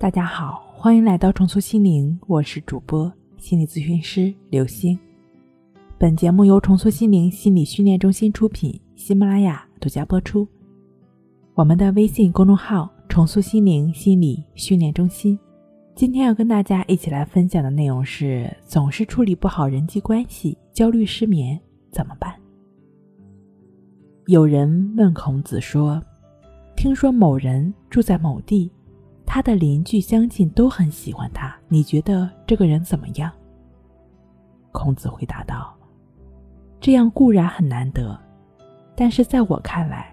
大家好，欢迎来到重塑心灵，我是主播心理咨询师刘星。本节目由重塑心灵心理训练中心出品，喜马拉雅独家播出。我们的微信公众号“重塑心灵心理训练中心”，今天要跟大家一起来分享的内容是：总是处理不好人际关系，焦虑失眠怎么办？有人问孔子说：“听说某人住在某地。”他的邻居乡亲都很喜欢他，你觉得这个人怎么样？孔子回答道：“这样固然很难得，但是在我看来，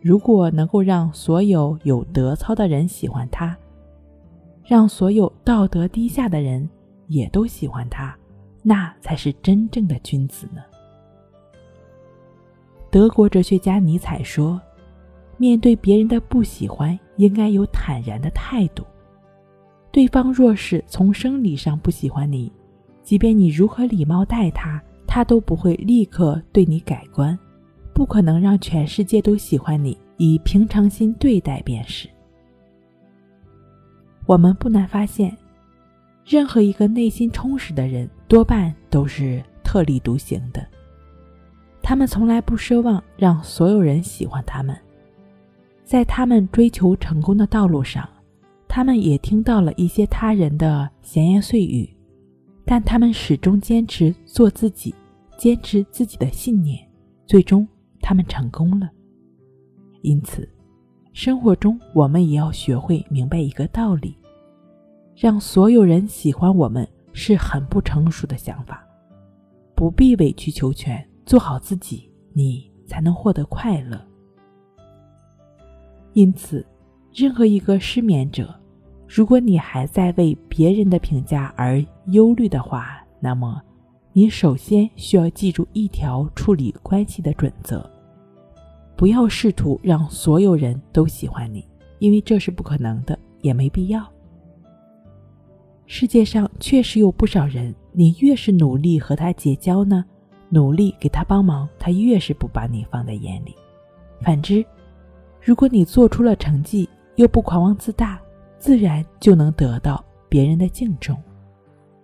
如果能够让所有有德操的人喜欢他，让所有道德低下的人也都喜欢他，那才是真正的君子呢。”德国哲学家尼采说。面对别人的不喜欢，应该有坦然的态度。对方若是从生理上不喜欢你，即便你如何礼貌待他，他都不会立刻对你改观，不可能让全世界都喜欢你。以平常心对待便是。我们不难发现，任何一个内心充实的人，多半都是特立独行的。他们从来不奢望让所有人喜欢他们。在他们追求成功的道路上，他们也听到了一些他人的闲言碎语，但他们始终坚持做自己，坚持自己的信念，最终他们成功了。因此，生活中我们也要学会明白一个道理：让所有人喜欢我们是很不成熟的想法，不必委曲求全，做好自己，你才能获得快乐。因此，任何一个失眠者，如果你还在为别人的评价而忧虑的话，那么，你首先需要记住一条处理关系的准则：不要试图让所有人都喜欢你，因为这是不可能的，也没必要。世界上确实有不少人，你越是努力和他结交呢，努力给他帮忙，他越是不把你放在眼里。反之。如果你做出了成绩，又不狂妄自大，自然就能得到别人的敬重。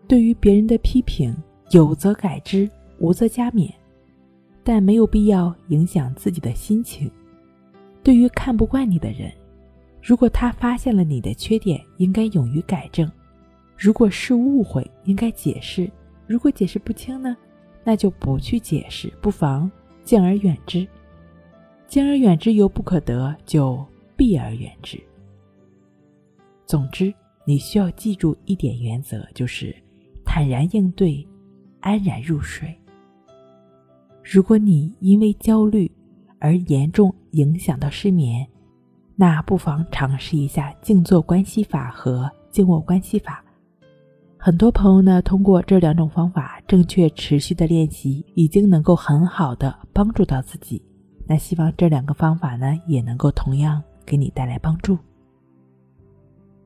对于别人的批评，有则改之，无则加勉，但没有必要影响自己的心情。对于看不惯你的人，如果他发现了你的缺点，应该勇于改正；如果是误会，应该解释；如果解释不清呢，那就不去解释，不妨敬而远之。敬而远之犹不可得，就避而远之。总之，你需要记住一点原则，就是坦然应对，安然入睡。如果你因为焦虑而严重影响到失眠，那不妨尝试一下静坐关系法和静卧关系法。很多朋友呢，通过这两种方法，正确持续的练习，已经能够很好的帮助到自己。那希望这两个方法呢，也能够同样给你带来帮助。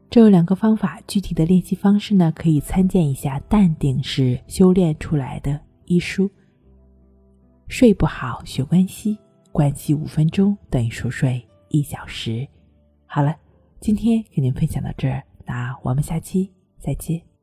这两个方法具体的练习方式呢，可以参见一下《淡定是修炼出来的》一书。睡不好学关系，关系五分钟等于熟睡一小时。好了，今天给您分享到这儿，那我们下期再见。